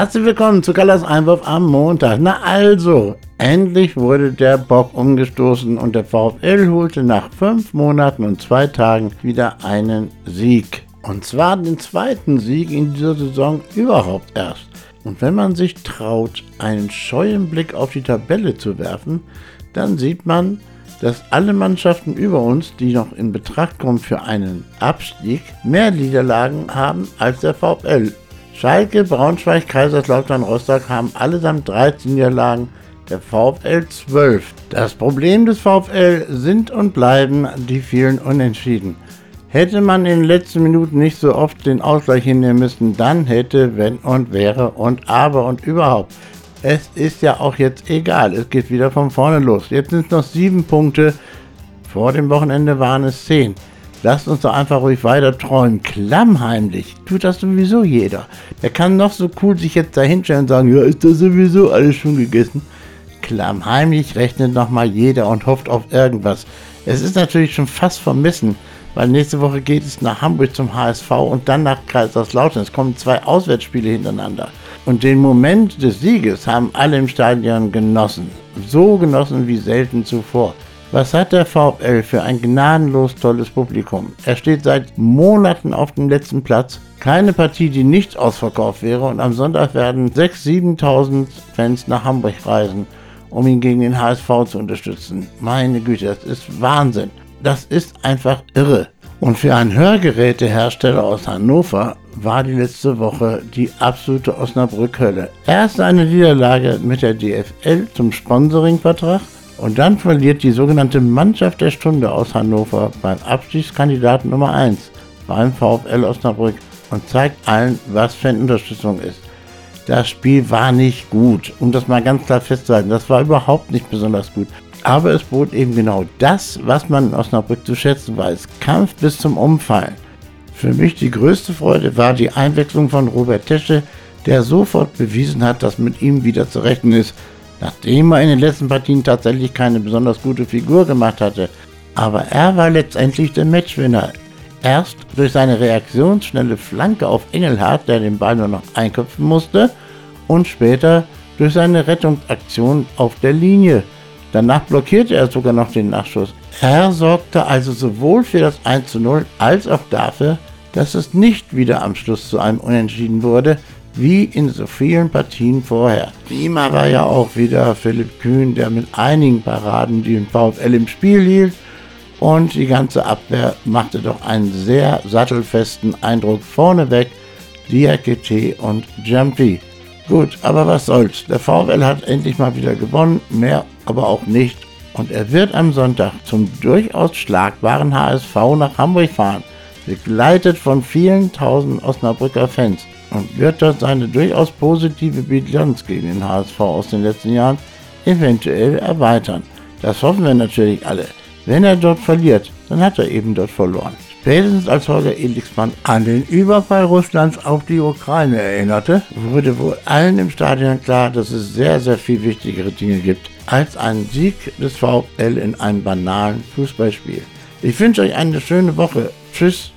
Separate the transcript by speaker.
Speaker 1: Herzlich willkommen zu Kallas Einwurf am Montag. Na also, endlich wurde der Bock umgestoßen und der VfL holte nach fünf Monaten und zwei Tagen wieder einen Sieg. Und zwar den zweiten Sieg in dieser Saison überhaupt erst. Und wenn man sich traut, einen scheuen Blick auf die Tabelle zu werfen, dann sieht man, dass alle Mannschaften über uns, die noch in Betracht kommen für einen Abstieg, mehr Niederlagen haben als der VfL. Schalke, Braunschweig, Kaiserslautern, Rostock haben allesamt 13 Niederlagen, der VfL 12. Das Problem des VfL sind und bleiben die vielen Unentschieden. Hätte man in den letzten Minuten nicht so oft den Ausgleich hinnehmen müssen, dann hätte, wenn und wäre und aber und überhaupt. Es ist ja auch jetzt egal, es geht wieder von vorne los. Jetzt sind es noch sieben Punkte, vor dem Wochenende waren es zehn. Lasst uns doch einfach ruhig weiter träumen. Klammheimlich tut das sowieso jeder. Der kann noch so cool sich jetzt dahinstellen und sagen, ja, ist das sowieso alles schon gegessen. Klammheimlich rechnet nochmal jeder und hofft auf irgendwas. Es ist natürlich schon fast vermissen, weil nächste Woche geht es nach Hamburg zum HSV und dann nach Kaiserslautern. Es kommen zwei Auswärtsspiele hintereinander. Und den Moment des Sieges haben alle im Stadion genossen. So genossen wie selten zuvor. Was hat der VfL für ein gnadenlos tolles Publikum? Er steht seit Monaten auf dem letzten Platz. Keine Partie, die nicht ausverkauft wäre. Und am Sonntag werden 6.000, 7.000 Fans nach Hamburg reisen, um ihn gegen den HSV zu unterstützen. Meine Güte, das ist Wahnsinn. Das ist einfach irre. Und für einen Hörgerätehersteller aus Hannover war die letzte Woche die absolute Osnabrück-Hölle. Erst eine Niederlage mit der DFL zum Sponsoringvertrag und dann verliert die sogenannte Mannschaft der Stunde aus Hannover beim Abstiegskandidaten Nummer 1 beim VfL Osnabrück und zeigt allen, was Fanunterstützung ist. Das Spiel war nicht gut, um das mal ganz klar festzuhalten. Das war überhaupt nicht besonders gut. Aber es bot eben genau das, was man in Osnabrück zu schätzen weiß. Kampf bis zum Umfallen. Für mich die größte Freude war die Einwechslung von Robert Tesche, der sofort bewiesen hat, dass mit ihm wieder zu rechnen ist, nachdem er in den letzten Partien tatsächlich keine besonders gute Figur gemacht hatte. Aber er war letztendlich der Matchwinner. Erst durch seine reaktionsschnelle Flanke auf Engelhardt, der den Ball nur noch einköpfen musste, und später durch seine Rettungsaktion auf der Linie. Danach blockierte er sogar noch den Nachschuss. Er sorgte also sowohl für das 1 zu 0 als auch dafür, dass es nicht wieder am Schluss zu einem Unentschieden wurde, wie in so vielen Partien vorher. Prima war ja auch wieder Philipp Kühn, der mit einigen Paraden den VfL im Spiel hielt und die ganze Abwehr machte doch einen sehr sattelfesten Eindruck vorneweg, Diakete und Jumpy. Gut, aber was soll's. Der VfL hat endlich mal wieder gewonnen, mehr aber auch nicht. Und er wird am Sonntag zum durchaus schlagbaren HSV nach Hamburg fahren, begleitet von vielen tausend Osnabrücker Fans und wird dort seine durchaus positive Bilanz gegen den HSV aus den letzten Jahren eventuell erweitern. Das hoffen wir natürlich alle. Wenn er dort verliert, dann hat er eben dort verloren. Spätestens als Holger Elixmann an den Überfall Russlands auf die Ukraine erinnerte, wurde wohl allen im Stadion klar, dass es sehr, sehr viel wichtigere Dinge gibt als einen Sieg des VfL in einem banalen Fußballspiel. Ich wünsche euch eine schöne Woche. Tschüss.